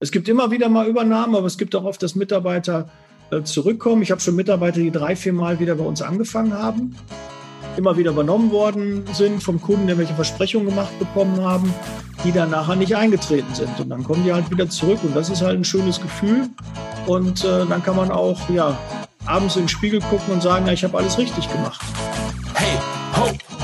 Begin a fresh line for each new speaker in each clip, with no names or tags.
Es gibt immer wieder mal Übernahmen, aber es gibt auch oft, dass Mitarbeiter äh, zurückkommen. Ich habe schon Mitarbeiter, die drei, vier Mal wieder bei uns angefangen haben, immer wieder übernommen worden sind vom Kunden, der welche Versprechungen gemacht bekommen haben, die dann nachher nicht eingetreten sind. Und dann kommen die halt wieder zurück und das ist halt ein schönes Gefühl. Und äh, dann kann man auch ja, abends in den Spiegel gucken und sagen, ja, ich habe alles richtig gemacht.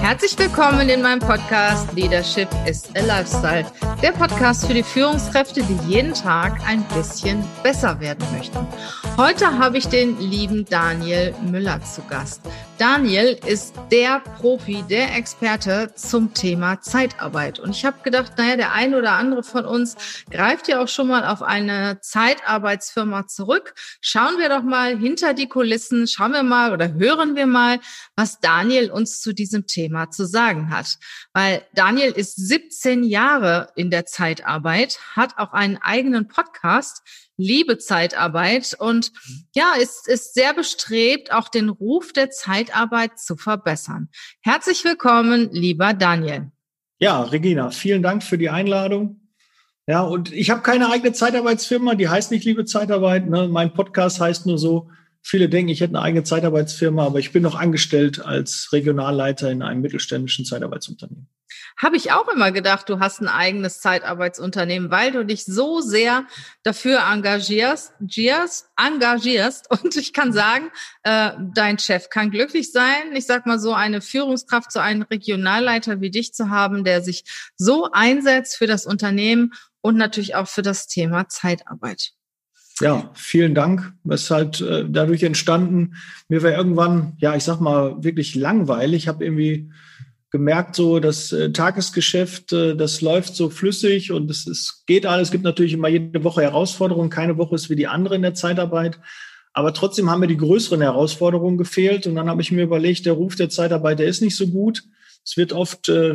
Herzlich willkommen in meinem Podcast Leadership is a Lifestyle. Der Podcast für die Führungskräfte, die jeden Tag ein bisschen besser werden möchten. Heute habe ich den lieben Daniel Müller zu Gast. Daniel ist der Profi, der Experte zum Thema Zeitarbeit. Und ich habe gedacht, naja, der eine oder andere von uns greift ja auch schon mal auf eine Zeitarbeitsfirma zurück. Schauen wir doch mal hinter die Kulissen, schauen wir mal oder hören wir mal, was Daniel uns zu diesem Thema zu sagen hat. Weil Daniel ist 17 Jahre in der Zeitarbeit, hat auch einen eigenen Podcast, liebe Zeitarbeit und ja, ist, ist sehr bestrebt, auch den Ruf der Zeitarbeit zu verbessern. Herzlich willkommen, lieber Daniel.
Ja, Regina, vielen Dank für die Einladung. Ja, und ich habe keine eigene Zeitarbeitsfirma, die heißt nicht Liebe Zeitarbeit. Ne? Mein Podcast heißt nur so. Viele denken, ich hätte eine eigene Zeitarbeitsfirma, aber ich bin noch angestellt als Regionalleiter in einem mittelständischen Zeitarbeitsunternehmen.
Habe ich auch immer gedacht, du hast ein eigenes Zeitarbeitsunternehmen, weil du dich so sehr dafür engagierst, engagierst. Und ich kann sagen, äh, dein Chef kann glücklich sein. Ich sag mal so, eine Führungskraft, so einen Regionalleiter wie dich zu haben, der sich so einsetzt für das Unternehmen und natürlich auch für das Thema Zeitarbeit.
Ja, vielen Dank. Es ist halt äh, dadurch entstanden. Mir war irgendwann, ja, ich sag mal, wirklich langweilig. Ich habe irgendwie gemerkt, so das äh, Tagesgeschäft, äh, das läuft so flüssig und es, es geht alles. Es gibt natürlich immer jede Woche Herausforderungen. Keine Woche ist wie die andere in der Zeitarbeit. Aber trotzdem haben mir die größeren Herausforderungen gefehlt. Und dann habe ich mir überlegt, der Ruf der Zeitarbeit, der ist nicht so gut. Es wird oft äh,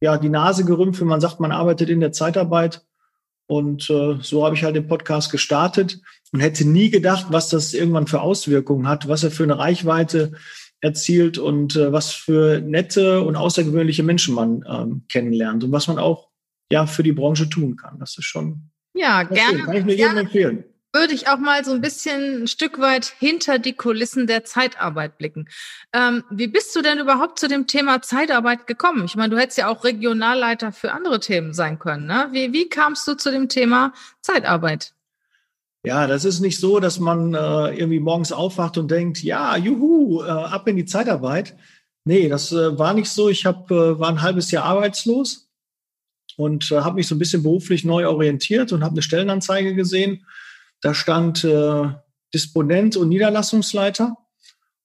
ja die Nase gerümpft, wenn man sagt, man arbeitet in der Zeitarbeit. Und äh, so habe ich halt den Podcast gestartet und hätte nie gedacht, was das irgendwann für Auswirkungen hat, was er für eine Reichweite erzielt und äh, was für nette und außergewöhnliche Menschen man ähm, kennenlernt und was man auch ja für die Branche tun kann. Das ist schon
ja gerne.
Kann ich nur jedem empfehlen.
Würde ich auch mal so ein bisschen ein Stück weit hinter die Kulissen der Zeitarbeit blicken. Ähm, wie bist du denn überhaupt zu dem Thema Zeitarbeit gekommen? Ich meine, du hättest ja auch Regionalleiter für andere Themen sein können. Ne? Wie, wie kamst du zu dem Thema Zeitarbeit?
Ja, das ist nicht so, dass man äh, irgendwie morgens aufwacht und denkt, ja, juhu, äh, ab in die Zeitarbeit. Nee, das äh, war nicht so. Ich hab, äh, war ein halbes Jahr arbeitslos und äh, habe mich so ein bisschen beruflich neu orientiert und habe eine Stellenanzeige gesehen. Da stand äh, Disponent und Niederlassungsleiter.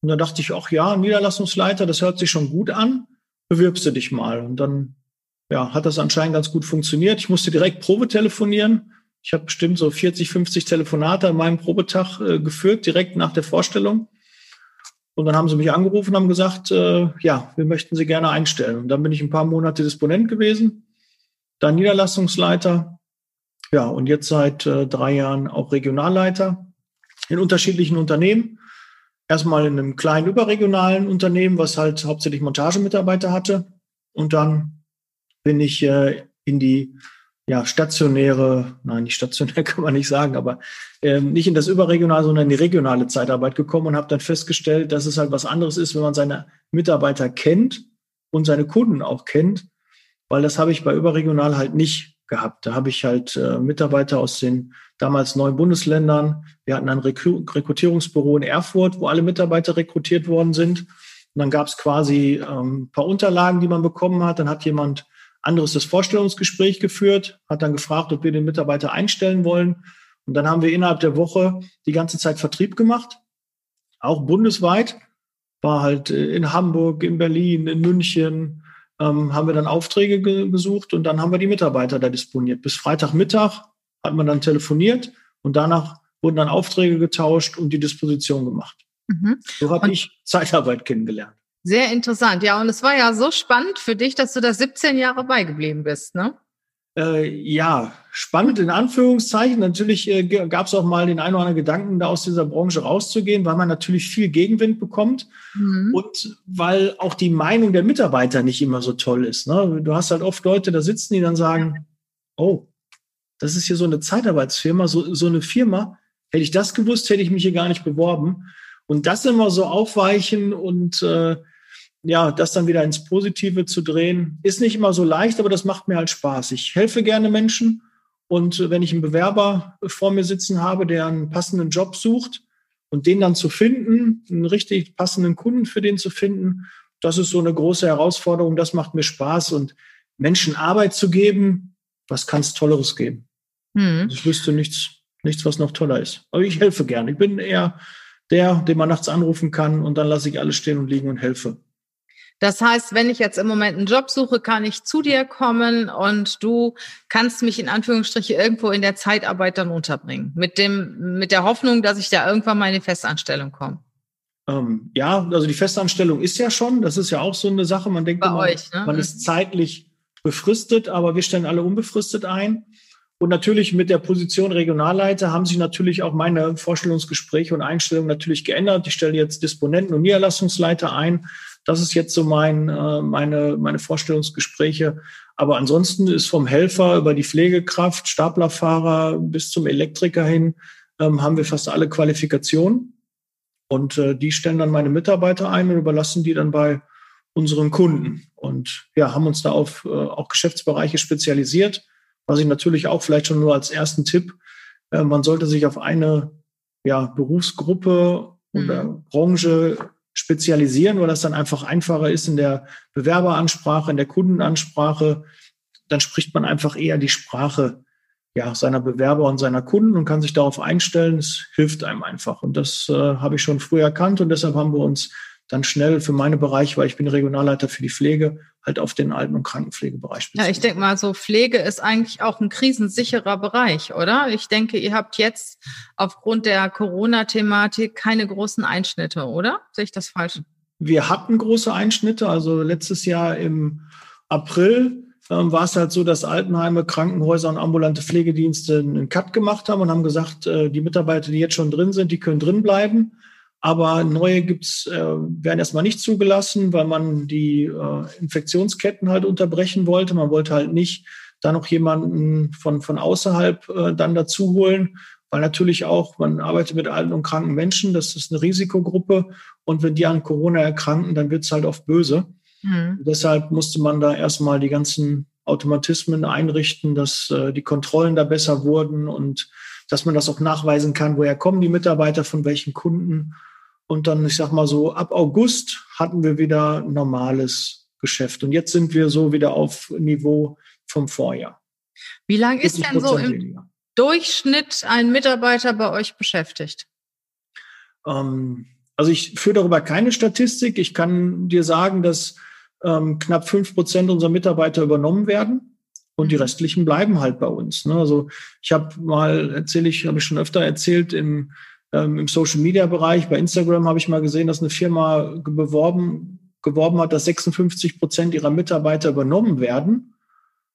Und da dachte ich, ach ja, Niederlassungsleiter, das hört sich schon gut an. Bewirbst du dich mal. Und dann ja, hat das anscheinend ganz gut funktioniert. Ich musste direkt Probe telefonieren ich habe bestimmt so 40, 50 Telefonate an meinem Probetag äh, geführt, direkt nach der Vorstellung. Und dann haben sie mich angerufen und haben gesagt, äh, ja, wir möchten Sie gerne einstellen. Und dann bin ich ein paar Monate Disponent gewesen, dann Niederlassungsleiter, ja, und jetzt seit äh, drei Jahren auch Regionalleiter in unterschiedlichen Unternehmen. Erstmal in einem kleinen überregionalen Unternehmen, was halt hauptsächlich Montagemitarbeiter hatte. Und dann bin ich äh, in die ja, stationäre, nein, nicht stationär kann man nicht sagen, aber ähm, nicht in das überregionale, sondern in die regionale Zeitarbeit gekommen und habe dann festgestellt, dass es halt was anderes ist, wenn man seine Mitarbeiter kennt und seine Kunden auch kennt, weil das habe ich bei überregional halt nicht gehabt. Da habe ich halt äh, Mitarbeiter aus den damals neun Bundesländern. Wir hatten ein Rekru Rekrutierungsbüro in Erfurt, wo alle Mitarbeiter rekrutiert worden sind. Und dann gab es quasi ähm, ein paar Unterlagen, die man bekommen hat. Dann hat jemand anderes das Vorstellungsgespräch geführt, hat dann gefragt, ob wir den Mitarbeiter einstellen wollen. Und dann haben wir innerhalb der Woche die ganze Zeit Vertrieb gemacht, auch bundesweit. War halt äh, in Hamburg, in Berlin, in München, ähm, haben wir dann Aufträge ge gesucht und dann haben wir die Mitarbeiter da disponiert. Bis Freitagmittag hat man dann telefoniert und danach wurden dann Aufträge getauscht und die Disposition gemacht. Mhm. So habe ich Zeitarbeit kennengelernt.
Sehr interessant. Ja, und es war ja so spannend für dich, dass du da 17 Jahre beigeblieben bist, ne?
Äh, ja, spannend in Anführungszeichen. Natürlich äh, gab es auch mal den einen oder anderen Gedanken, da aus dieser Branche rauszugehen, weil man natürlich viel Gegenwind bekommt mhm. und weil auch die Meinung der Mitarbeiter nicht immer so toll ist. Ne? Du hast halt oft Leute da sitzen, die dann sagen, oh, das ist hier so eine Zeitarbeitsfirma, so, so eine Firma. Hätte ich das gewusst, hätte ich mich hier gar nicht beworben. Und das immer so aufweichen und äh, ja, das dann wieder ins Positive zu drehen, ist nicht immer so leicht, aber das macht mir halt Spaß. Ich helfe gerne Menschen und wenn ich einen Bewerber vor mir sitzen habe, der einen passenden Job sucht und den dann zu finden, einen richtig passenden Kunden für den zu finden, das ist so eine große Herausforderung. Das macht mir Spaß und Menschen Arbeit zu geben, was kann es Tolleres geben? Hm. Ich wüsste nichts, nichts, was noch toller ist. Aber ich helfe gerne. Ich bin eher der, den man nachts anrufen kann und dann lasse ich alles stehen und liegen und helfe.
Das heißt, wenn ich jetzt im Moment einen Job suche, kann ich zu dir kommen und du kannst mich in Anführungsstriche irgendwo in der Zeitarbeit dann unterbringen. Mit dem, mit der Hoffnung, dass ich da irgendwann mal in die Festanstellung komme.
Ähm, ja, also die Festanstellung ist ja schon, das ist ja auch so eine Sache. Man denkt, immer, euch, ne? man ist mhm. zeitlich befristet, aber wir stellen alle unbefristet ein. Und natürlich mit der Position Regionalleiter haben sich natürlich auch meine Vorstellungsgespräche und Einstellungen natürlich geändert. Ich stelle jetzt Disponenten und Niederlassungsleiter ein. Das ist jetzt so mein, äh, meine, meine Vorstellungsgespräche. Aber ansonsten ist vom Helfer über die Pflegekraft, Staplerfahrer bis zum Elektriker hin, ähm, haben wir fast alle Qualifikationen. Und äh, die stellen dann meine Mitarbeiter ein und überlassen die dann bei unseren Kunden. Und ja, haben uns da auf äh, auch Geschäftsbereiche spezialisiert. Was ich natürlich auch vielleicht schon nur als ersten Tipp, man sollte sich auf eine ja, Berufsgruppe oder mhm. Branche spezialisieren, weil das dann einfach einfacher ist in der Bewerberansprache, in der Kundenansprache. Dann spricht man einfach eher die Sprache ja, seiner Bewerber und seiner Kunden und kann sich darauf einstellen. Es hilft einem einfach. Und das äh, habe ich schon früh erkannt und deshalb haben wir uns dann schnell für meine Bereiche, weil ich bin Regionalleiter für die Pflege, halt auf den Alten- und Krankenpflegebereich.
Ja, ich denke mal, so Pflege ist eigentlich auch ein krisensicherer Bereich, oder? Ich denke, ihr habt jetzt aufgrund der Corona-Thematik keine großen Einschnitte, oder? Sehe ich das falsch?
Wir hatten große Einschnitte. Also letztes Jahr im April ähm, war es halt so, dass Altenheime, Krankenhäuser und ambulante Pflegedienste einen Cut gemacht haben und haben gesagt, äh, die Mitarbeiter, die jetzt schon drin sind, die können drin bleiben. Aber neue gibt's, äh, werden erstmal nicht zugelassen, weil man die äh, Infektionsketten halt unterbrechen wollte. Man wollte halt nicht da noch jemanden von, von außerhalb äh, dann dazu holen, weil natürlich auch, man arbeitet mit alten und kranken Menschen, das ist eine Risikogruppe. Und wenn die an Corona erkranken, dann wird's halt oft böse. Mhm. Deshalb musste man da erstmal die ganzen Automatismen einrichten, dass äh, die Kontrollen da besser wurden und dass man das auch nachweisen kann, woher kommen die Mitarbeiter, von welchen Kunden. Und dann, ich sag mal so, ab August hatten wir wieder normales Geschäft. Und jetzt sind wir so wieder auf Niveau vom Vorjahr.
Wie lange ist denn so im weniger. Durchschnitt ein Mitarbeiter bei euch beschäftigt?
Ähm, also ich führe darüber keine Statistik. Ich kann dir sagen, dass ähm, knapp fünf Prozent unserer Mitarbeiter übernommen werden und die mhm. restlichen bleiben halt bei uns. Ne? Also ich habe mal erzähle ich, habe ich schon öfter erzählt im ähm, im Social Media Bereich, bei Instagram habe ich mal gesehen, dass eine Firma beworben, geworben hat, dass 56 Prozent ihrer Mitarbeiter übernommen werden.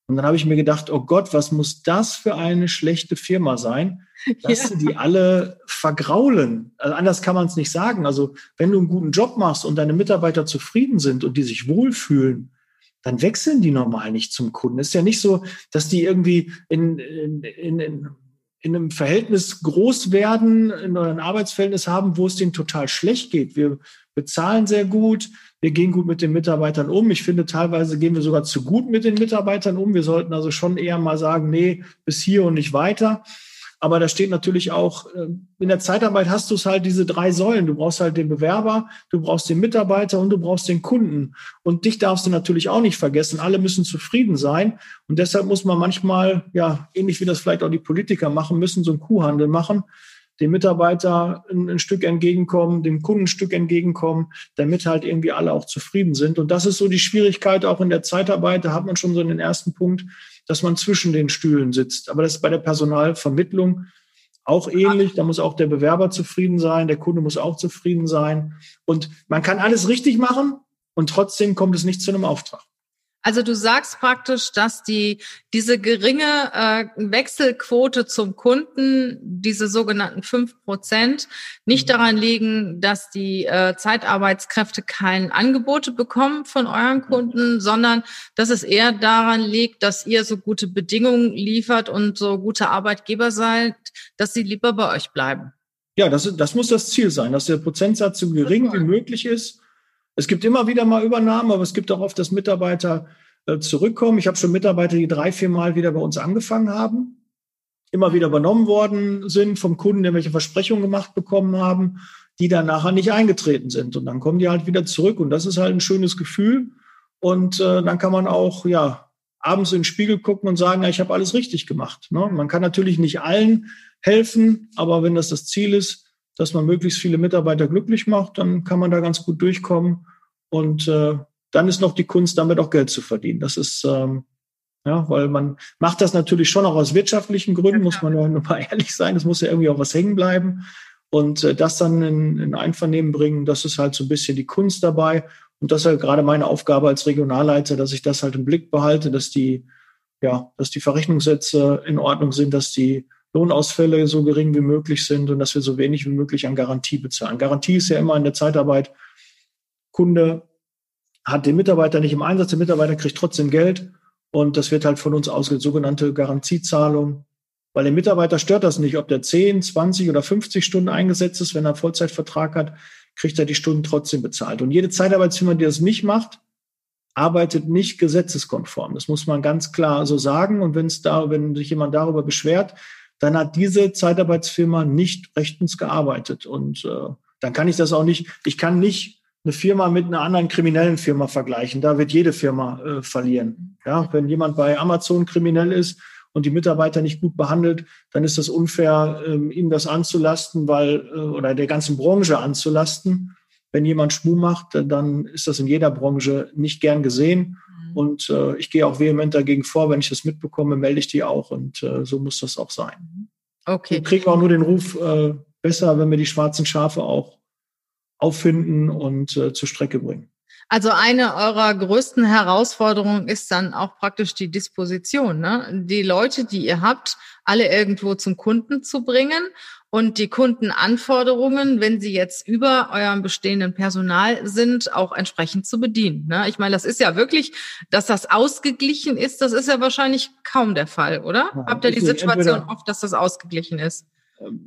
Und dann habe ich mir gedacht, oh Gott, was muss das für eine schlechte Firma sein, dass ja. die alle vergraulen. Also anders kann man es nicht sagen. Also wenn du einen guten Job machst und deine Mitarbeiter zufrieden sind und die sich wohlfühlen, dann wechseln die normal nicht zum Kunden. Es ist ja nicht so, dass die irgendwie in, in, in, in in einem Verhältnis groß werden, in einem Arbeitsverhältnis haben, wo es denen total schlecht geht. Wir bezahlen sehr gut, wir gehen gut mit den Mitarbeitern um. Ich finde, teilweise gehen wir sogar zu gut mit den Mitarbeitern um. Wir sollten also schon eher mal sagen, nee, bis hier und nicht weiter. Aber da steht natürlich auch, äh, in der Zeitarbeit hast du es halt diese drei Säulen. Du brauchst halt den Bewerber, du brauchst den Mitarbeiter und du brauchst den Kunden. Und dich darfst du natürlich auch nicht vergessen. Alle müssen zufrieden sein. Und deshalb muss man manchmal, ja, ähnlich wie das vielleicht auch die Politiker machen müssen, so einen Kuhhandel machen dem Mitarbeiter ein, ein, Stück entgegenkommen, dem Kunden ein Stück entgegenkommen, damit halt irgendwie alle auch zufrieden sind. Und das ist so die Schwierigkeit auch in der Zeitarbeit. Da hat man schon so den ersten Punkt, dass man zwischen den Stühlen sitzt. Aber das ist bei der Personalvermittlung auch ähnlich. Da muss auch der Bewerber zufrieden sein, der Kunde muss auch zufrieden sein. Und man kann alles richtig machen, und trotzdem kommt es nicht zu einem Auftrag.
Also du sagst praktisch, dass die diese geringe äh, Wechselquote zum Kunden, diese sogenannten fünf Prozent, nicht mhm. daran liegen, dass die äh, Zeitarbeitskräfte kein Angebote bekommen von euren mhm. Kunden, sondern dass es eher daran liegt, dass ihr so gute Bedingungen liefert und so gute Arbeitgeber seid, dass sie lieber bei euch bleiben.
Ja, das, das muss das Ziel sein, dass der Prozentsatz so gering wie möglich ist es gibt immer wieder mal Übernahmen, aber es gibt auch oft, dass Mitarbeiter äh, zurückkommen. Ich habe schon Mitarbeiter, die drei, vier Mal wieder bei uns angefangen haben, immer wieder übernommen worden sind vom Kunden, der welche Versprechungen gemacht bekommen haben, die dann nachher nicht eingetreten sind. Und dann kommen die halt wieder zurück. Und das ist halt ein schönes Gefühl. Und äh, dann kann man auch, ja, abends in den Spiegel gucken und sagen, ja, ich habe alles richtig gemacht. Ne? Man kann natürlich nicht allen helfen, aber wenn das das Ziel ist, dass man möglichst viele Mitarbeiter glücklich macht, dann kann man da ganz gut durchkommen. Und äh, dann ist noch die Kunst, damit auch Geld zu verdienen. Das ist, ähm, ja, weil man macht das natürlich schon auch aus wirtschaftlichen Gründen, muss man ja nur mal ehrlich sein. Es muss ja irgendwie auch was hängen bleiben. Und äh, das dann in, in Einvernehmen bringen, das ist halt so ein bisschen die Kunst dabei. Und das ist halt gerade meine Aufgabe als Regionalleiter, dass ich das halt im Blick behalte, dass die, ja, dass die Verrechnungssätze in Ordnung sind, dass die Lohnausfälle so gering wie möglich sind und dass wir so wenig wie möglich an Garantie bezahlen. Garantie ist ja immer in der Zeitarbeit, Kunde hat den Mitarbeiter nicht im Einsatz, der Mitarbeiter kriegt trotzdem Geld und das wird halt von uns ausgeht, sogenannte Garantiezahlung. Weil der Mitarbeiter stört das nicht, ob der 10, 20 oder 50 Stunden eingesetzt ist, wenn er einen Vollzeitvertrag hat, kriegt er die Stunden trotzdem bezahlt. Und jede Zeitarbeitsfirma, die das nicht macht, arbeitet nicht gesetzeskonform. Das muss man ganz klar so sagen. Und wenn es da, wenn sich jemand darüber beschwert, dann hat diese Zeitarbeitsfirma nicht rechtens gearbeitet. Und äh, dann kann ich das auch nicht, ich kann nicht eine Firma mit einer anderen kriminellen Firma vergleichen. Da wird jede Firma äh, verlieren. Ja, wenn jemand bei Amazon kriminell ist und die Mitarbeiter nicht gut behandelt, dann ist das unfair, ähm, ihm das anzulasten, weil äh, oder der ganzen Branche anzulasten. Wenn jemand Schmuh macht, dann ist das in jeder Branche nicht gern gesehen. Und äh, ich gehe auch vehement dagegen vor, wenn ich das mitbekomme, melde ich die auch. Und äh, so muss das auch sein. Okay. Wir kriegen auch nur den Ruf äh, besser, wenn wir die schwarzen Schafe auch auffinden und äh, zur Strecke bringen.
Also eine eurer größten Herausforderungen ist dann auch praktisch die Disposition, ne? die Leute, die ihr habt, alle irgendwo zum Kunden zu bringen und die Kundenanforderungen, wenn sie jetzt über eurem bestehenden Personal sind, auch entsprechend zu bedienen. Ne? Ich meine, das ist ja wirklich, dass das ausgeglichen ist, das ist ja wahrscheinlich kaum der Fall, oder? Ja, Habt ihr die Situation oft, dass das ausgeglichen ist?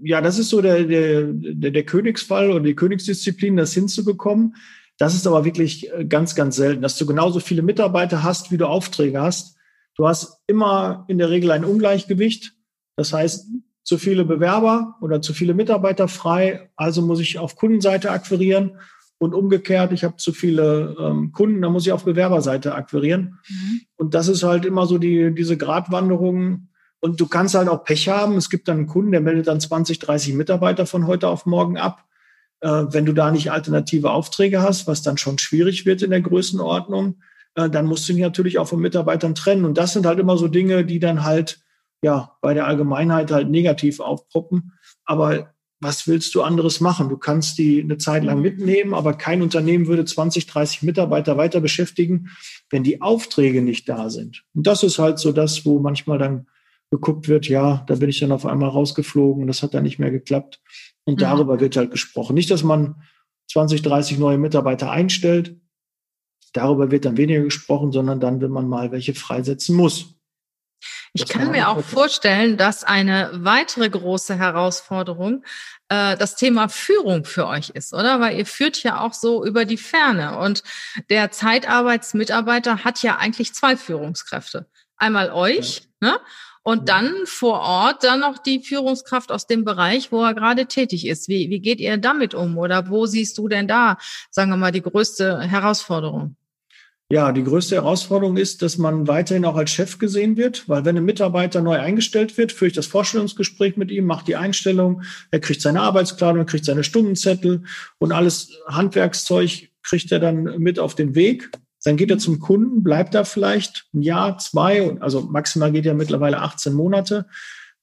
Ja, das ist so der, der, der, der Königsfall oder die Königsdisziplin, das hinzubekommen. Das ist aber wirklich äh, ganz, ganz selten, dass du genauso viele Mitarbeiter hast, wie du Aufträge hast. Du hast immer in der Regel ein Ungleichgewicht. Das heißt, zu viele Bewerber oder zu viele Mitarbeiter frei, also muss ich auf Kundenseite akquirieren und umgekehrt, ich habe zu viele ähm, Kunden, dann muss ich auf Bewerberseite akquirieren. Mhm. Und das ist halt immer so die, diese Gratwanderung. Und du kannst halt auch Pech haben. Es gibt dann einen Kunden, der meldet dann 20, 30 Mitarbeiter von heute auf morgen ab. Äh, wenn du da nicht alternative Aufträge hast, was dann schon schwierig wird in der Größenordnung, äh, dann musst du dich natürlich auch von Mitarbeitern trennen. Und das sind halt immer so Dinge, die dann halt ja bei der Allgemeinheit halt negativ aufpoppen. Aber was willst du anderes machen? Du kannst die eine Zeit lang mitnehmen, aber kein Unternehmen würde 20, 30 Mitarbeiter weiter beschäftigen, wenn die Aufträge nicht da sind. Und das ist halt so das, wo manchmal dann geguckt wird, ja, da bin ich dann auf einmal rausgeflogen, das hat dann nicht mehr geklappt. Und mhm. darüber wird halt gesprochen. Nicht, dass man 20, 30 neue Mitarbeiter einstellt. Darüber wird dann weniger gesprochen, sondern dann, wenn man mal welche freisetzen muss.
Ich das kann mir auch vorstellen, dass eine weitere große Herausforderung äh, das Thema Führung für euch ist, oder? Weil ihr führt ja auch so über die Ferne. Und der Zeitarbeitsmitarbeiter hat ja eigentlich zwei Führungskräfte. Einmal euch, ja. ne? Und dann vor Ort dann noch die Führungskraft aus dem Bereich, wo er gerade tätig ist. Wie, wie geht ihr damit um? Oder wo siehst du denn da, sagen wir mal, die größte Herausforderung?
Ja, die größte Herausforderung ist, dass man weiterhin auch als Chef gesehen wird, weil wenn ein Mitarbeiter neu eingestellt wird, führe ich das Vorstellungsgespräch mit ihm, mache die Einstellung, er kriegt seine Arbeitskleidung, er kriegt seine Stundenzettel und alles Handwerkszeug kriegt er dann mit auf den Weg. Dann geht er zum Kunden, bleibt da vielleicht ein Jahr, zwei, also maximal geht ja mittlerweile 18 Monate.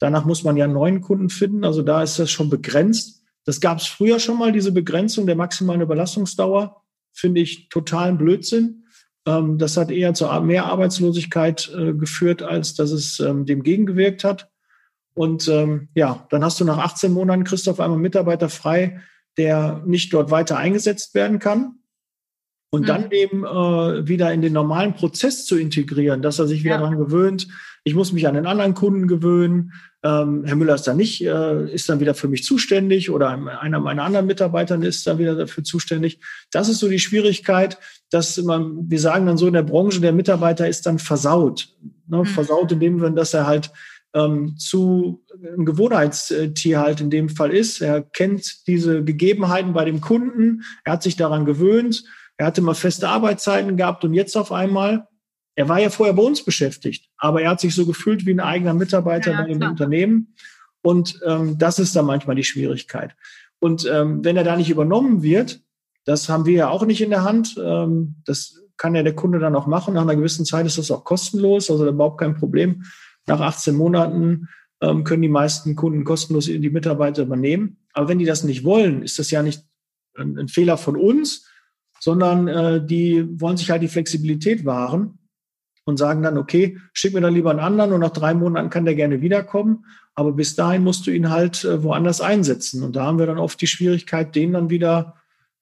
Danach muss man ja einen neuen Kunden finden. Also da ist das schon begrenzt. Das gab es früher schon mal, diese Begrenzung der maximalen Überlassungsdauer. finde ich totalen Blödsinn. Ähm, das hat eher zu mehr Arbeitslosigkeit äh, geführt, als dass es ähm, dem gegengewirkt hat. Und ähm, ja, dann hast du nach 18 Monaten, Christoph, einmal Mitarbeiter frei, der nicht dort weiter eingesetzt werden kann. Und mhm. dann eben äh, wieder in den normalen Prozess zu integrieren, dass er sich wieder ja. daran gewöhnt, ich muss mich an den anderen Kunden gewöhnen. Ähm, Herr Müller ist dann nicht, äh, ist dann wieder für mich zuständig oder einer meiner anderen Mitarbeitern ist dann wieder dafür zuständig. Das ist so die Schwierigkeit, dass man, wir sagen dann so in der Branche, der Mitarbeiter ist dann versaut. Ne? Mhm. Versaut in dem Sinne, dass er halt ähm, zu ein Gewohnheitstier halt in dem Fall ist. Er kennt diese Gegebenheiten bei dem Kunden, er hat sich daran gewöhnt, er hatte mal feste Arbeitszeiten gehabt und jetzt auf einmal er war ja vorher bei uns beschäftigt, aber er hat sich so gefühlt wie ein eigener Mitarbeiter ja, bei dem klar. Unternehmen. Und ähm, das ist dann manchmal die Schwierigkeit. Und ähm, wenn er da nicht übernommen wird, das haben wir ja auch nicht in der Hand. Ähm, das kann ja der Kunde dann auch machen. Nach einer gewissen Zeit ist das auch kostenlos, also überhaupt kein Problem. Nach 18 Monaten ähm, können die meisten Kunden kostenlos die Mitarbeiter übernehmen. Aber wenn die das nicht wollen, ist das ja nicht ein, Fehler von uns, sondern äh, die wollen sich halt die Flexibilität wahren und sagen dann, okay, schick mir dann lieber einen anderen und nach drei Monaten kann der gerne wiederkommen. Aber bis dahin musst du ihn halt äh, woanders einsetzen. Und da haben wir dann oft die Schwierigkeit, den dann wieder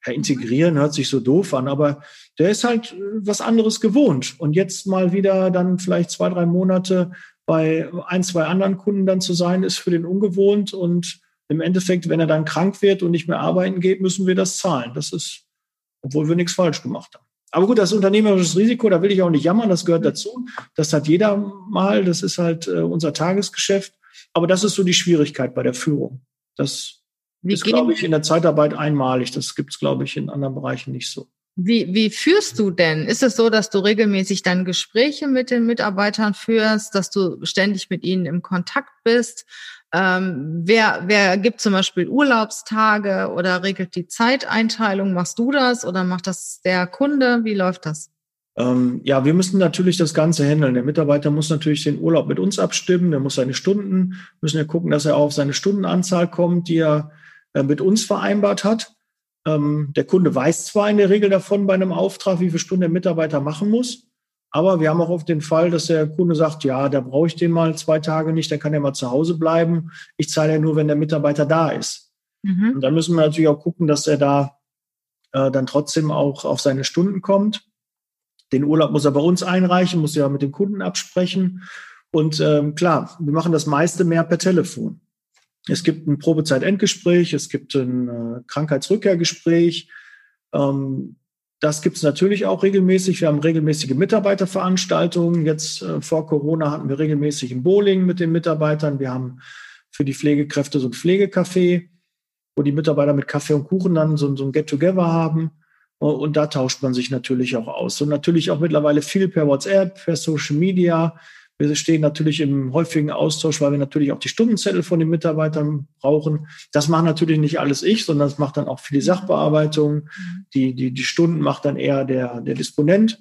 ja, integrieren, hört sich so doof an, aber der ist halt äh, was anderes gewohnt. Und jetzt mal wieder dann vielleicht zwei, drei Monate bei ein, zwei anderen Kunden dann zu sein, ist für den ungewohnt. Und im Endeffekt, wenn er dann krank wird und nicht mehr arbeiten geht, müssen wir das zahlen. Das ist, obwohl wir nichts falsch gemacht haben. Aber gut, das unternehmerisches Risiko, da will ich auch nicht jammern, das gehört dazu. Das hat jeder mal, das ist halt äh, unser Tagesgeschäft. Aber das ist so die Schwierigkeit bei der Führung. Das wie ist, glaube ich, in der Zeitarbeit einmalig. Das gibt es, glaube ich, in anderen Bereichen nicht so.
Wie, wie führst du denn? Ist es so, dass du regelmäßig dann Gespräche mit den Mitarbeitern führst, dass du ständig mit ihnen im Kontakt bist? Ähm, wer, wer gibt zum Beispiel Urlaubstage oder regelt die Zeiteinteilung? Machst du das oder macht das der Kunde? Wie läuft das?
Ähm, ja, wir müssen natürlich das Ganze handeln. Der Mitarbeiter muss natürlich den Urlaub mit uns abstimmen. Der muss seine Stunden, müssen ja gucken, dass er auf seine Stundenanzahl kommt, die er äh, mit uns vereinbart hat. Ähm, der Kunde weiß zwar in der Regel davon bei einem Auftrag, wie viele Stunden der Mitarbeiter machen muss. Aber wir haben auch oft den Fall, dass der Kunde sagt, ja, da brauche ich den mal zwei Tage nicht, dann kann er mal zu Hause bleiben. Ich zahle ja nur, wenn der Mitarbeiter da ist. Mhm. Und dann müssen wir natürlich auch gucken, dass er da äh, dann trotzdem auch auf seine Stunden kommt. Den Urlaub muss er bei uns einreichen, muss ja mit dem Kunden absprechen. Und ähm, klar, wir machen das meiste mehr per Telefon. Es gibt ein Probezeit-Endgespräch, es gibt ein äh, Krankheitsrückkehrgespräch. Ähm, das gibt es natürlich auch regelmäßig. Wir haben regelmäßige Mitarbeiterveranstaltungen. Jetzt äh, vor Corona hatten wir regelmäßig ein Bowling mit den Mitarbeitern. Wir haben für die Pflegekräfte so ein Pflegecafé, wo die Mitarbeiter mit Kaffee und Kuchen dann so, so ein Get-Together haben. Und da tauscht man sich natürlich auch aus. Und natürlich auch mittlerweile viel per WhatsApp, per Social Media. Wir stehen natürlich im häufigen Austausch, weil wir natürlich auch die Stundenzettel von den Mitarbeitern brauchen. Das macht natürlich nicht alles ich, sondern das macht dann auch für die Sachbearbeitung. Die, die, die Stunden macht dann eher der, der Disponent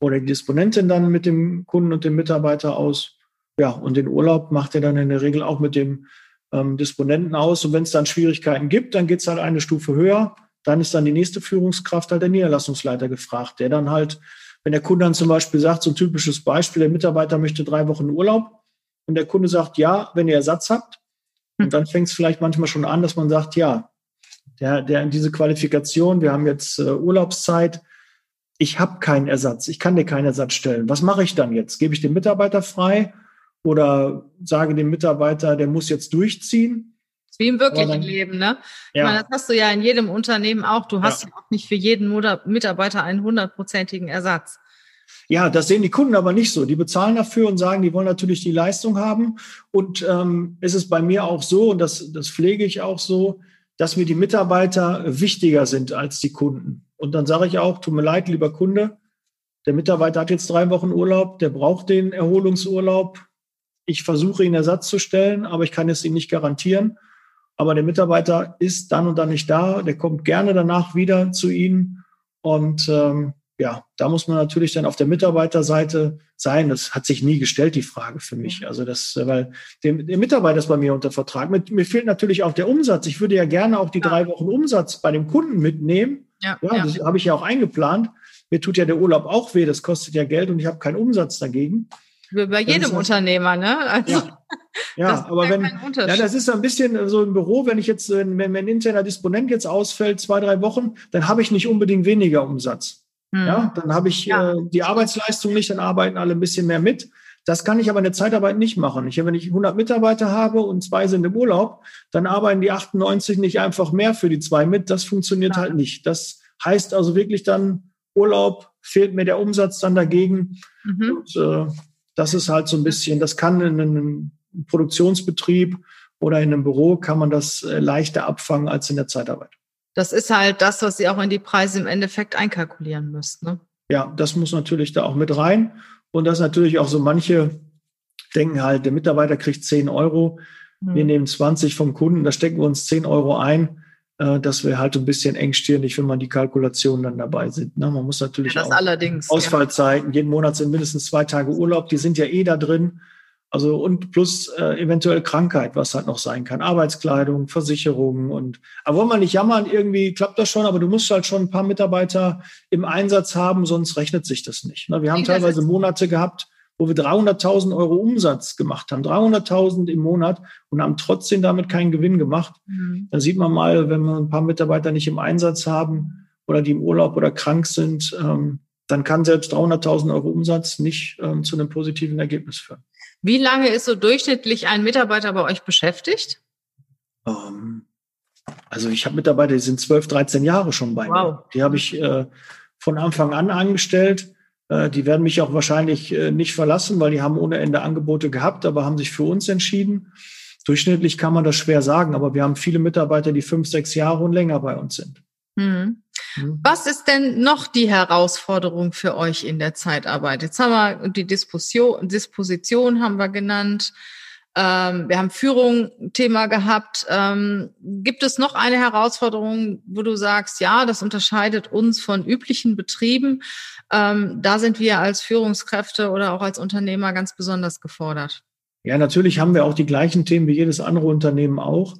oder die Disponentin dann mit dem Kunden und dem Mitarbeiter aus. Ja, und den Urlaub macht er dann in der Regel auch mit dem ähm, Disponenten aus. Und wenn es dann Schwierigkeiten gibt, dann geht es halt eine Stufe höher. Dann ist dann die nächste Führungskraft halt der Niederlassungsleiter gefragt, der dann halt wenn der Kunde dann zum Beispiel sagt, so ein typisches Beispiel, der Mitarbeiter möchte drei Wochen Urlaub und der Kunde sagt, ja, wenn ihr Ersatz habt, und hm. dann fängt es vielleicht manchmal schon an, dass man sagt, ja, der, der diese Qualifikation, wir haben jetzt äh, Urlaubszeit, ich habe keinen Ersatz, ich kann dir keinen Ersatz stellen. Was mache ich dann jetzt? Gebe ich den Mitarbeiter frei oder sage dem Mitarbeiter, der muss jetzt durchziehen?
Wie im wirklichen dann, Leben, ne? Ja. Meine, das hast du ja in jedem Unternehmen auch. Du hast ja, ja auch nicht für jeden Mitarbeiter einen hundertprozentigen Ersatz.
Ja, das sehen die Kunden aber nicht so. Die bezahlen dafür und sagen, die wollen natürlich die Leistung haben. Und ähm, es ist bei mir auch so, und das, das pflege ich auch so, dass mir die Mitarbeiter wichtiger sind als die Kunden. Und dann sage ich auch, tut mir leid, lieber Kunde, der Mitarbeiter hat jetzt drei Wochen Urlaub, der braucht den Erholungsurlaub. Ich versuche ihn Ersatz zu stellen, aber ich kann es ihm nicht garantieren aber der Mitarbeiter ist dann und dann nicht da, der kommt gerne danach wieder zu Ihnen und ähm, ja, da muss man natürlich dann auf der Mitarbeiterseite sein. Das hat sich nie gestellt, die Frage für mich. Also das, weil der, der Mitarbeiter ist bei mir unter Vertrag. Mit, mir fehlt natürlich auch der Umsatz. Ich würde ja gerne auch die drei Wochen Umsatz bei dem Kunden mitnehmen. Ja, ja, ja. das habe ich ja auch eingeplant. Mir tut ja der Urlaub auch weh, das kostet ja Geld und ich habe keinen Umsatz dagegen.
Wie bei jedem Unternehmer, ne?
Also, ja, ja aber wenn, ja, das ist ein bisschen so im Büro, wenn ich jetzt, wenn, wenn ein interner Disponent jetzt ausfällt, zwei, drei Wochen, dann habe ich nicht unbedingt weniger Umsatz. Hm. Ja, dann habe ich ja. äh, die Arbeitsleistung nicht, dann arbeiten alle ein bisschen mehr mit. Das kann ich aber in der Zeitarbeit nicht machen. Ich, wenn ich 100 Mitarbeiter habe und zwei sind im Urlaub, dann arbeiten die 98 nicht einfach mehr für die zwei mit. Das funktioniert ja. halt nicht. Das heißt also wirklich dann Urlaub, fehlt mir der Umsatz dann dagegen. Mhm. Und, äh, das ist halt so ein bisschen, das kann in einem Produktionsbetrieb oder in einem Büro kann man das äh, leichter abfangen als in der Zeitarbeit.
Das ist halt das, was Sie auch in die Preise im Endeffekt einkalkulieren müsst. Ne?
Ja, das muss natürlich da auch mit rein. Und das natürlich auch so manche denken halt, der Mitarbeiter kriegt 10 Euro, mhm. wir nehmen 20 vom Kunden, da stecken wir uns 10 Euro ein. Äh, das wäre halt ein bisschen engstirnig, wenn man die Kalkulationen dann dabei sind. Ne? Man muss natürlich
ja, auch
Ausfallzeiten, ja. jeden Monat sind mindestens zwei Tage Urlaub, die sind ja eh da drin. Also und plus äh, eventuell Krankheit, was halt noch sein kann. Arbeitskleidung, Versicherungen und aber wollen wir nicht jammern, irgendwie klappt das schon, aber du musst halt schon ein paar Mitarbeiter im Einsatz haben, sonst rechnet sich das nicht. Ne? Wir haben teilweise Monate gehabt, wo wir 300.000 Euro Umsatz gemacht haben, 300.000 im Monat und haben trotzdem damit keinen Gewinn gemacht. Mhm. Da sieht man mal, wenn wir ein paar Mitarbeiter nicht im Einsatz haben oder die im Urlaub oder krank sind, ähm, dann kann selbst 300.000 Euro Umsatz nicht ähm, zu einem positiven Ergebnis führen.
Wie lange ist so durchschnittlich ein Mitarbeiter bei euch beschäftigt?
Ähm, also ich habe Mitarbeiter, die sind 12, 13 Jahre schon bei wow. mir. Die habe ich äh, von Anfang an angestellt. Äh, die werden mich auch wahrscheinlich äh, nicht verlassen, weil die haben ohne Ende Angebote gehabt, aber haben sich für uns entschieden. Durchschnittlich kann man das schwer sagen, aber wir haben viele Mitarbeiter, die fünf, sechs Jahre und länger bei uns sind.
Mhm. Mhm. Was ist denn noch die Herausforderung für euch in der Zeitarbeit? Jetzt haben wir die Disposition, Disposition haben wir genannt. Ähm, wir haben Führung Thema gehabt. Ähm, gibt es noch eine Herausforderung, wo du sagst, ja, das unterscheidet uns von üblichen Betrieben? Ähm, da sind wir als Führungskräfte oder auch als Unternehmer ganz besonders gefordert.
Ja, natürlich haben wir auch die gleichen Themen wie jedes andere Unternehmen auch.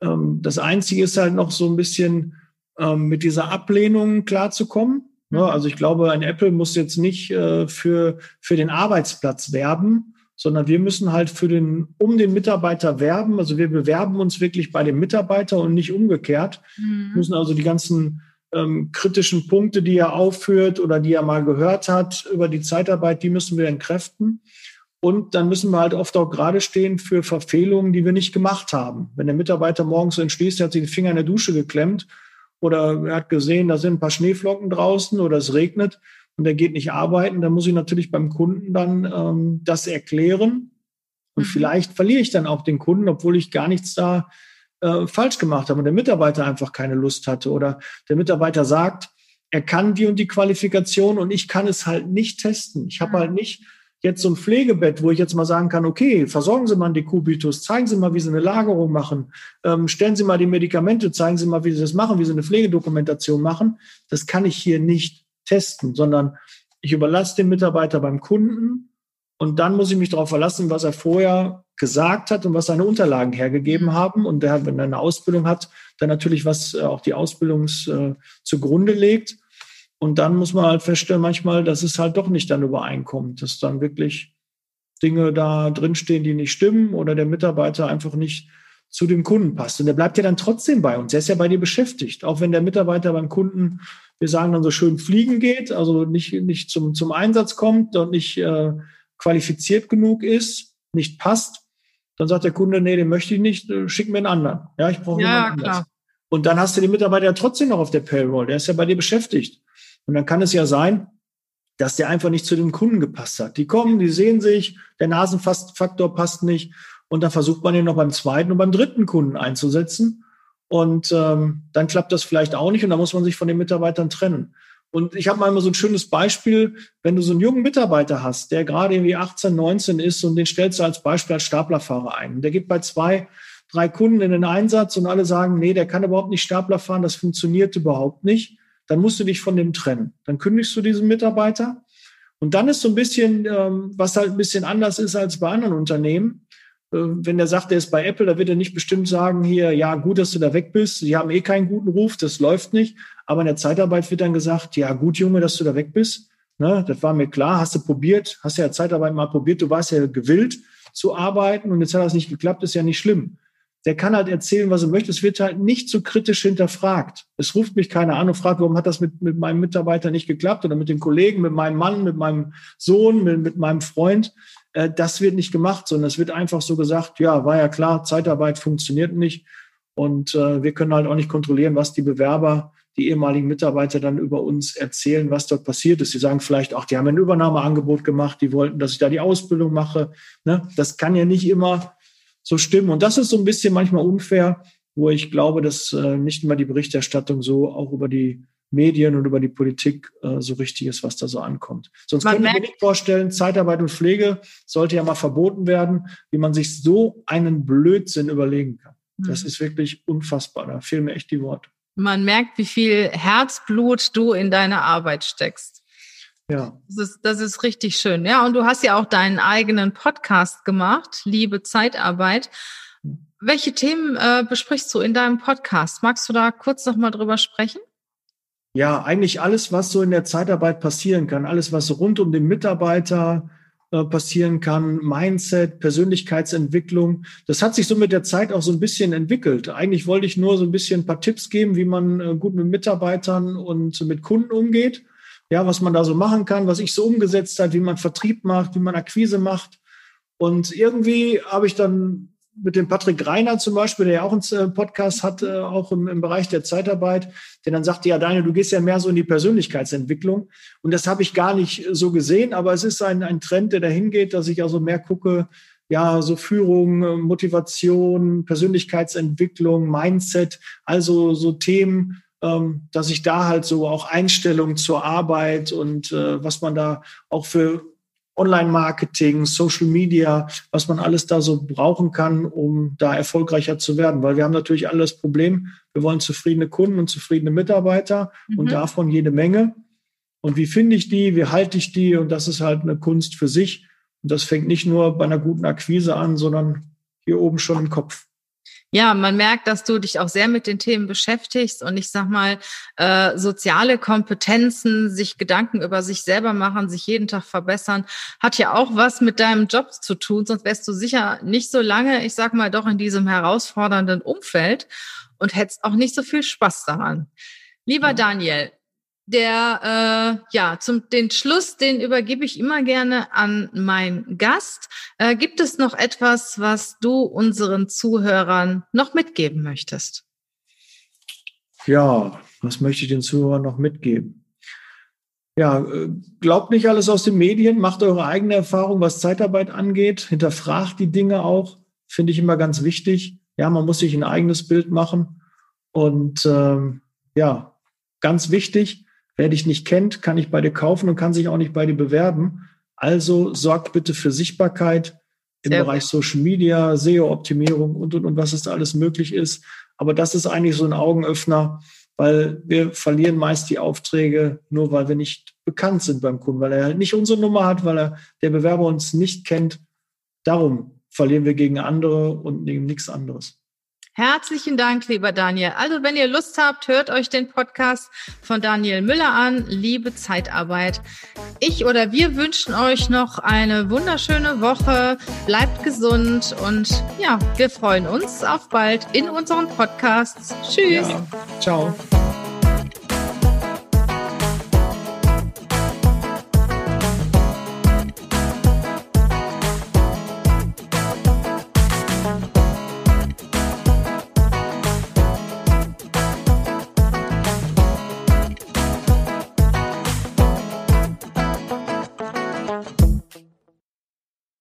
Ähm, das Einzige ist halt noch so ein bisschen, ähm, mit dieser Ablehnung klarzukommen. Ne? Mhm. Also ich glaube, ein Apple muss jetzt nicht äh, für, für den Arbeitsplatz werben, sondern wir müssen halt für den, um den Mitarbeiter werben. Also wir bewerben uns wirklich bei dem Mitarbeiter und nicht umgekehrt. Mhm. müssen also die ganzen ähm, kritischen Punkte, die er aufführt oder die er mal gehört hat über die Zeitarbeit, die müssen wir entkräften. Und dann müssen wir halt oft auch gerade stehen für Verfehlungen, die wir nicht gemacht haben. Wenn der Mitarbeiter morgens so entschließt, er hat sich den Finger in der Dusche geklemmt oder er hat gesehen, da sind ein paar Schneeflocken draußen oder es regnet und er geht nicht arbeiten, dann muss ich natürlich beim Kunden dann ähm, das erklären. Und mhm. vielleicht verliere ich dann auch den Kunden, obwohl ich gar nichts da äh, falsch gemacht habe und der Mitarbeiter einfach keine Lust hatte oder der Mitarbeiter sagt, er kann die und die Qualifikation und ich kann es halt nicht testen. Ich habe mhm. halt nicht jetzt so ein Pflegebett, wo ich jetzt mal sagen kann, okay, versorgen Sie mal einen Dekubitus, zeigen Sie mal, wie Sie eine Lagerung machen, ähm, stellen Sie mal die Medikamente, zeigen Sie mal, wie Sie das machen, wie Sie eine Pflegedokumentation machen. Das kann ich hier nicht testen, sondern ich überlasse den Mitarbeiter beim Kunden und dann muss ich mich darauf verlassen, was er vorher gesagt hat und was seine Unterlagen hergegeben mhm. haben. Und der, wenn er eine Ausbildung hat, dann natürlich, was äh, auch die Ausbildung äh, zugrunde legt. Und dann muss man halt feststellen, manchmal, dass es halt doch nicht dann übereinkommt, dass dann wirklich Dinge da drinstehen, die nicht stimmen oder der Mitarbeiter einfach nicht zu dem Kunden passt. Und der bleibt ja dann trotzdem bei uns. Er ist ja bei dir beschäftigt. Auch wenn der Mitarbeiter beim Kunden, wir sagen dann so schön fliegen geht, also nicht, nicht zum, zum Einsatz kommt und nicht äh, qualifiziert genug ist, nicht passt, dann sagt der Kunde, nee, den möchte ich nicht, äh, schick mir einen anderen. Ja, ich brauche ja, jemanden anders. Und dann hast du den Mitarbeiter ja trotzdem noch auf der Payroll. Der ist ja bei dir beschäftigt. Und dann kann es ja sein, dass der einfach nicht zu dem Kunden gepasst hat. Die kommen, die sehen sich, der Nasenfaktor passt nicht. Und dann versucht man ihn noch beim zweiten und beim dritten Kunden einzusetzen. Und ähm, dann klappt das vielleicht auch nicht und dann muss man sich von den Mitarbeitern trennen. Und ich habe mal immer so ein schönes Beispiel, wenn du so einen jungen Mitarbeiter hast, der gerade irgendwie 18, 19 ist und den stellst du als Beispiel als Staplerfahrer ein. Der geht bei zwei, drei Kunden in den Einsatz und alle sagen, nee, der kann überhaupt nicht Stapler fahren, das funktioniert überhaupt nicht dann musst du dich von dem trennen. Dann kündigst du diesen Mitarbeiter. Und dann ist so ein bisschen, ähm, was halt ein bisschen anders ist als bei anderen Unternehmen. Äh, wenn der sagt, der ist bei Apple, da wird er nicht bestimmt sagen, hier, ja, gut, dass du da weg bist. Sie haben eh keinen guten Ruf, das läuft nicht. Aber in der Zeitarbeit wird dann gesagt, ja, gut, Junge, dass du da weg bist. Ne, das war mir klar, hast du probiert, hast ja Zeitarbeit mal probiert, du warst ja gewillt zu arbeiten und jetzt hat das nicht geklappt, ist ja nicht schlimm. Der kann halt erzählen, was er möchte. Es wird halt nicht so kritisch hinterfragt. Es ruft mich keiner an und fragt, warum hat das mit, mit meinem Mitarbeiter nicht geklappt oder mit den Kollegen, mit meinem Mann, mit meinem Sohn, mit, mit meinem Freund. Äh, das wird nicht gemacht, sondern es wird einfach so gesagt, ja, war ja klar, Zeitarbeit funktioniert nicht. Und äh, wir können halt auch nicht kontrollieren, was die Bewerber die ehemaligen Mitarbeiter dann über uns erzählen, was dort passiert ist. Sie sagen vielleicht auch, die haben ein Übernahmeangebot gemacht, die wollten, dass ich da die Ausbildung mache. Ne? Das kann ja nicht immer so stimmen. Und das ist so ein bisschen manchmal unfair, wo ich glaube, dass äh, nicht immer die Berichterstattung so auch über die Medien und über die Politik äh, so richtig ist, was da so ankommt. Sonst man können wir mir nicht vorstellen, Zeitarbeit und Pflege sollte ja mal verboten werden, wie man sich so einen Blödsinn überlegen kann. Das mhm. ist wirklich unfassbar. Da fehlen mir echt die Worte.
Man merkt, wie viel Herzblut du in deine Arbeit steckst. Ja. Das ist, das ist richtig schön. Ja, und du hast ja auch deinen eigenen Podcast gemacht, Liebe Zeitarbeit. Welche Themen äh, besprichst du in deinem Podcast? Magst du da kurz nochmal drüber sprechen?
Ja, eigentlich alles, was so in der Zeitarbeit passieren kann, alles, was rund um den Mitarbeiter, äh, passieren kann, Mindset, Persönlichkeitsentwicklung. Das hat sich so mit der Zeit auch so ein bisschen entwickelt. Eigentlich wollte ich nur so ein bisschen ein paar Tipps geben, wie man äh, gut mit Mitarbeitern und mit Kunden umgeht. Ja, was man da so machen kann, was ich so umgesetzt habe, wie man Vertrieb macht, wie man Akquise macht. Und irgendwie habe ich dann mit dem Patrick Reiner zum Beispiel, der ja auch einen äh, Podcast hat, äh, auch im, im Bereich der Zeitarbeit, der dann sagte, ja, Daniel, du gehst ja mehr so in die Persönlichkeitsentwicklung. Und das habe ich gar nicht so gesehen, aber es ist ein, ein Trend, der dahin geht, dass ich also mehr gucke, ja, so Führung, Motivation, Persönlichkeitsentwicklung, Mindset, also so Themen, dass ich da halt so auch Einstellungen zur Arbeit und äh, was man da auch für Online-Marketing, Social Media, was man alles da so brauchen kann, um da erfolgreicher zu werden. Weil wir haben natürlich alle das Problem, wir wollen zufriedene Kunden und zufriedene Mitarbeiter mhm. und davon jede Menge. Und wie finde ich die, wie halte ich die? Und das ist halt eine Kunst für sich. Und das fängt nicht nur bei einer guten Akquise an, sondern hier oben schon im Kopf.
Ja, man merkt, dass du dich auch sehr mit den Themen beschäftigst und ich sag mal, äh, soziale Kompetenzen, sich Gedanken über sich selber machen, sich jeden Tag verbessern, hat ja auch was mit deinem Job zu tun, sonst wärst du sicher nicht so lange, ich sag mal, doch in diesem herausfordernden Umfeld und hättest auch nicht so viel Spaß daran. Lieber. Daniel, der, äh, ja, zum den Schluss, den übergebe ich immer gerne an meinen Gast. Äh, gibt es noch etwas, was du unseren Zuhörern noch mitgeben möchtest?
Ja, was möchte ich den Zuhörern noch mitgeben? Ja, äh, glaubt nicht alles aus den Medien, macht eure eigene Erfahrung, was Zeitarbeit angeht, hinterfragt die Dinge auch, finde ich immer ganz wichtig. Ja, man muss sich ein eigenes Bild machen. Und ähm, ja, ganz wichtig, Wer dich nicht kennt, kann nicht bei dir kaufen und kann sich auch nicht bei dir bewerben. Also sorgt bitte für Sichtbarkeit im Sehr Bereich Social Media, SEO-Optimierung und, und, und was es da alles möglich ist. Aber das ist eigentlich so ein Augenöffner, weil wir verlieren meist die Aufträge nur, weil wir nicht bekannt sind beim Kunden, weil er halt nicht unsere Nummer hat, weil er, der Bewerber uns nicht kennt. Darum verlieren wir gegen andere und gegen nichts anderes.
Herzlichen Dank, lieber Daniel. Also, wenn ihr Lust habt, hört euch den Podcast von Daniel Müller an, Liebe Zeitarbeit. Ich oder wir wünschen euch noch eine wunderschöne Woche. Bleibt gesund und ja, wir freuen uns auf bald in unseren Podcasts. Tschüss. Ja,
ciao.